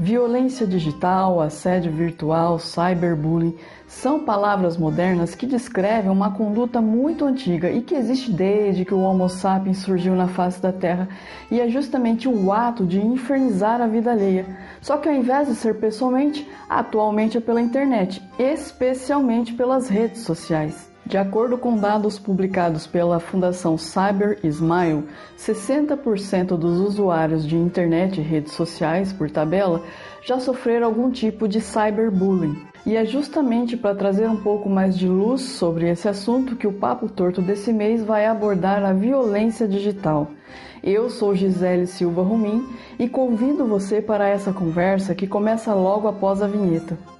Violência digital, assédio virtual, cyberbullying são palavras modernas que descrevem uma conduta muito antiga e que existe desde que o Homo sapiens surgiu na face da Terra, e é justamente o ato de infernizar a vida alheia. Só que ao invés de ser pessoalmente, atualmente é pela internet, especialmente pelas redes sociais. De acordo com dados publicados pela Fundação Cyber Smile, 60% dos usuários de internet e redes sociais, por tabela, já sofreram algum tipo de cyberbullying. E é justamente para trazer um pouco mais de luz sobre esse assunto que o Papo Torto desse mês vai abordar a violência digital. Eu sou Gisele Silva Rumim e convido você para essa conversa que começa logo após a vinheta.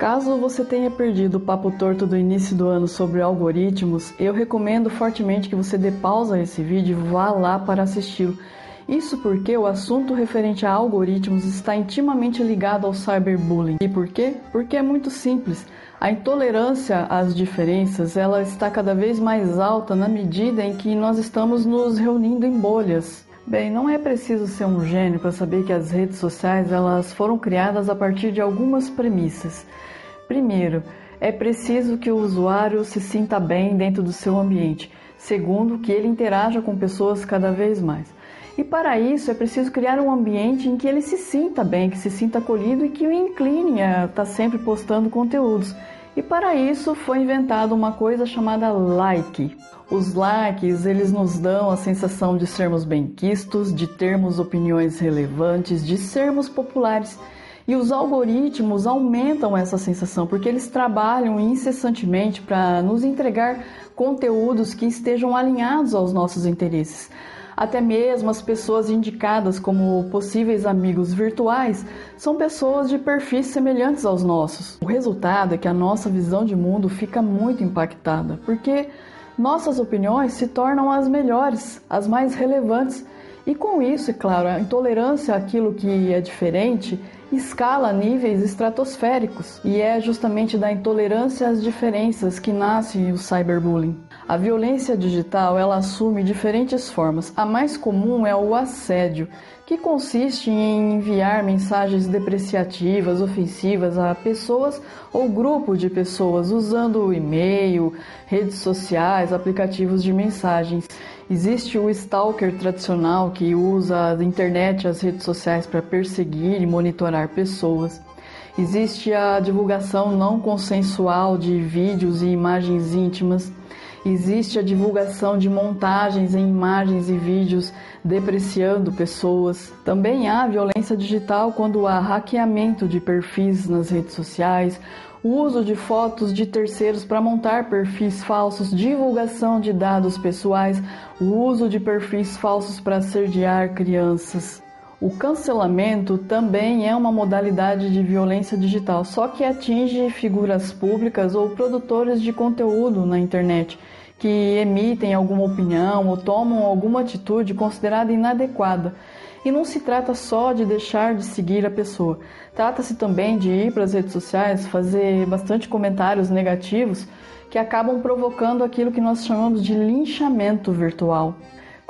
Caso você tenha perdido o papo torto do início do ano sobre algoritmos, eu recomendo fortemente que você dê pausa a esse vídeo e vá lá para assisti-lo. Isso porque o assunto referente a algoritmos está intimamente ligado ao cyberbullying. E por quê? Porque é muito simples. A intolerância às diferenças, ela está cada vez mais alta na medida em que nós estamos nos reunindo em bolhas. Bem, não é preciso ser um gênio para saber que as redes sociais elas foram criadas a partir de algumas premissas. Primeiro, é preciso que o usuário se sinta bem dentro do seu ambiente. Segundo, que ele interaja com pessoas cada vez mais. E para isso é preciso criar um ambiente em que ele se sinta bem, que se sinta acolhido e que o incline a estar tá sempre postando conteúdos. E para isso foi inventada uma coisa chamada like. Os likes, eles nos dão a sensação de sermos bem-quistos, de termos opiniões relevantes, de sermos populares. E os algoritmos aumentam essa sensação porque eles trabalham incessantemente para nos entregar conteúdos que estejam alinhados aos nossos interesses. Até mesmo as pessoas indicadas como possíveis amigos virtuais são pessoas de perfis semelhantes aos nossos. O resultado é que a nossa visão de mundo fica muito impactada, porque nossas opiniões se tornam as melhores, as mais relevantes. E com isso, é claro, a intolerância àquilo que é diferente escala níveis estratosféricos e é justamente da intolerância às diferenças que nasce o cyberbullying. A violência digital ela assume diferentes formas. A mais comum é o assédio, que consiste em enviar mensagens depreciativas, ofensivas a pessoas ou grupo de pessoas usando e-mail, redes sociais, aplicativos de mensagens. Existe o stalker tradicional que usa a internet as redes sociais para perseguir e monitorar pessoas. Existe a divulgação não consensual de vídeos e imagens íntimas. Existe a divulgação de montagens em imagens e vídeos depreciando pessoas. Também há violência digital quando há hackeamento de perfis nas redes sociais, uso de fotos de terceiros para montar perfis falsos, divulgação de dados pessoais, uso de perfis falsos para assediar crianças. O cancelamento também é uma modalidade de violência digital, só que atinge figuras públicas ou produtores de conteúdo na internet que emitem alguma opinião ou tomam alguma atitude considerada inadequada e não se trata só de deixar de seguir a pessoa, trata-se também de ir para as redes sociais, fazer bastante comentários negativos que acabam provocando aquilo que nós chamamos de linchamento virtual.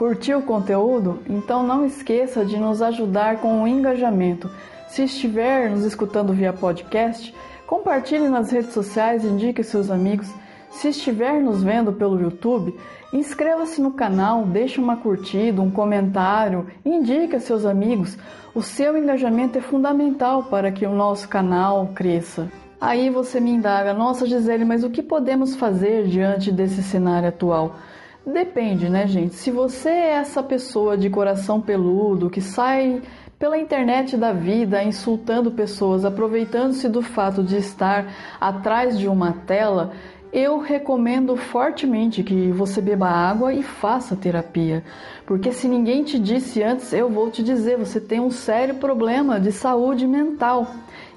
Curtiu o conteúdo? Então não esqueça de nos ajudar com o engajamento. Se estiver nos escutando via podcast, compartilhe nas redes sociais, indique seus amigos. Se estiver nos vendo pelo YouTube, inscreva-se no canal, deixe uma curtida, um comentário, indique a seus amigos. O seu engajamento é fundamental para que o nosso canal cresça. Aí você me indaga, nossa Gisele, mas o que podemos fazer diante desse cenário atual? Depende, né, gente? Se você é essa pessoa de coração peludo que sai pela internet da vida insultando pessoas, aproveitando-se do fato de estar atrás de uma tela, eu recomendo fortemente que você beba água e faça terapia, porque se ninguém te disse antes, eu vou te dizer, você tem um sério problema de saúde mental.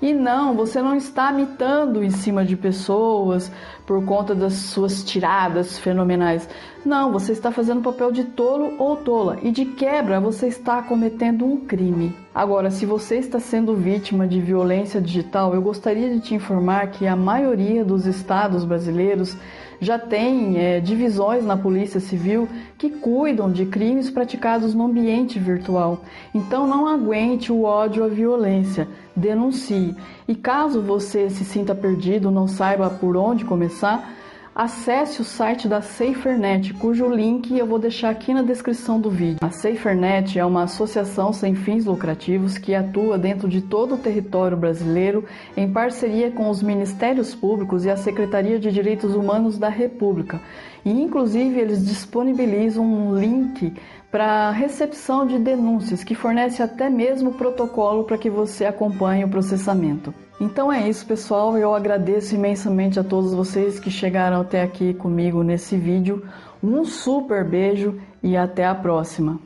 E não, você não está mitando em cima de pessoas por conta das suas tiradas fenomenais. Não, você está fazendo papel de tolo ou tola e de quebra você está cometendo um crime. Agora, se você está sendo vítima de violência digital, eu gostaria de te informar que a maioria dos estados brasileiros Já tem é, divisões na Polícia Civil que cuidam de crimes praticados no ambiente virtual. Então não aguente o ódio, a violência, denuncie. E caso você se sinta perdido, não saiba por onde começar, acesse o site da SaferNet, cujo link eu vou deixar aqui na descrição do vídeo. A SaferNet é uma associação sem fins lucrativos que atua dentro de todo o território brasileiro em parceria com os Ministérios Públicos e a Secretaria de Direitos Humanos da República. E inclusive eles disponibilizam um link para recepção de denúncias, que fornece até mesmo protocolo para que você acompanhe o processamento. Então é isso, pessoal. Eu agradeço imensamente a todos vocês que chegaram até aqui comigo nesse vídeo. Um super beijo e até a próxima.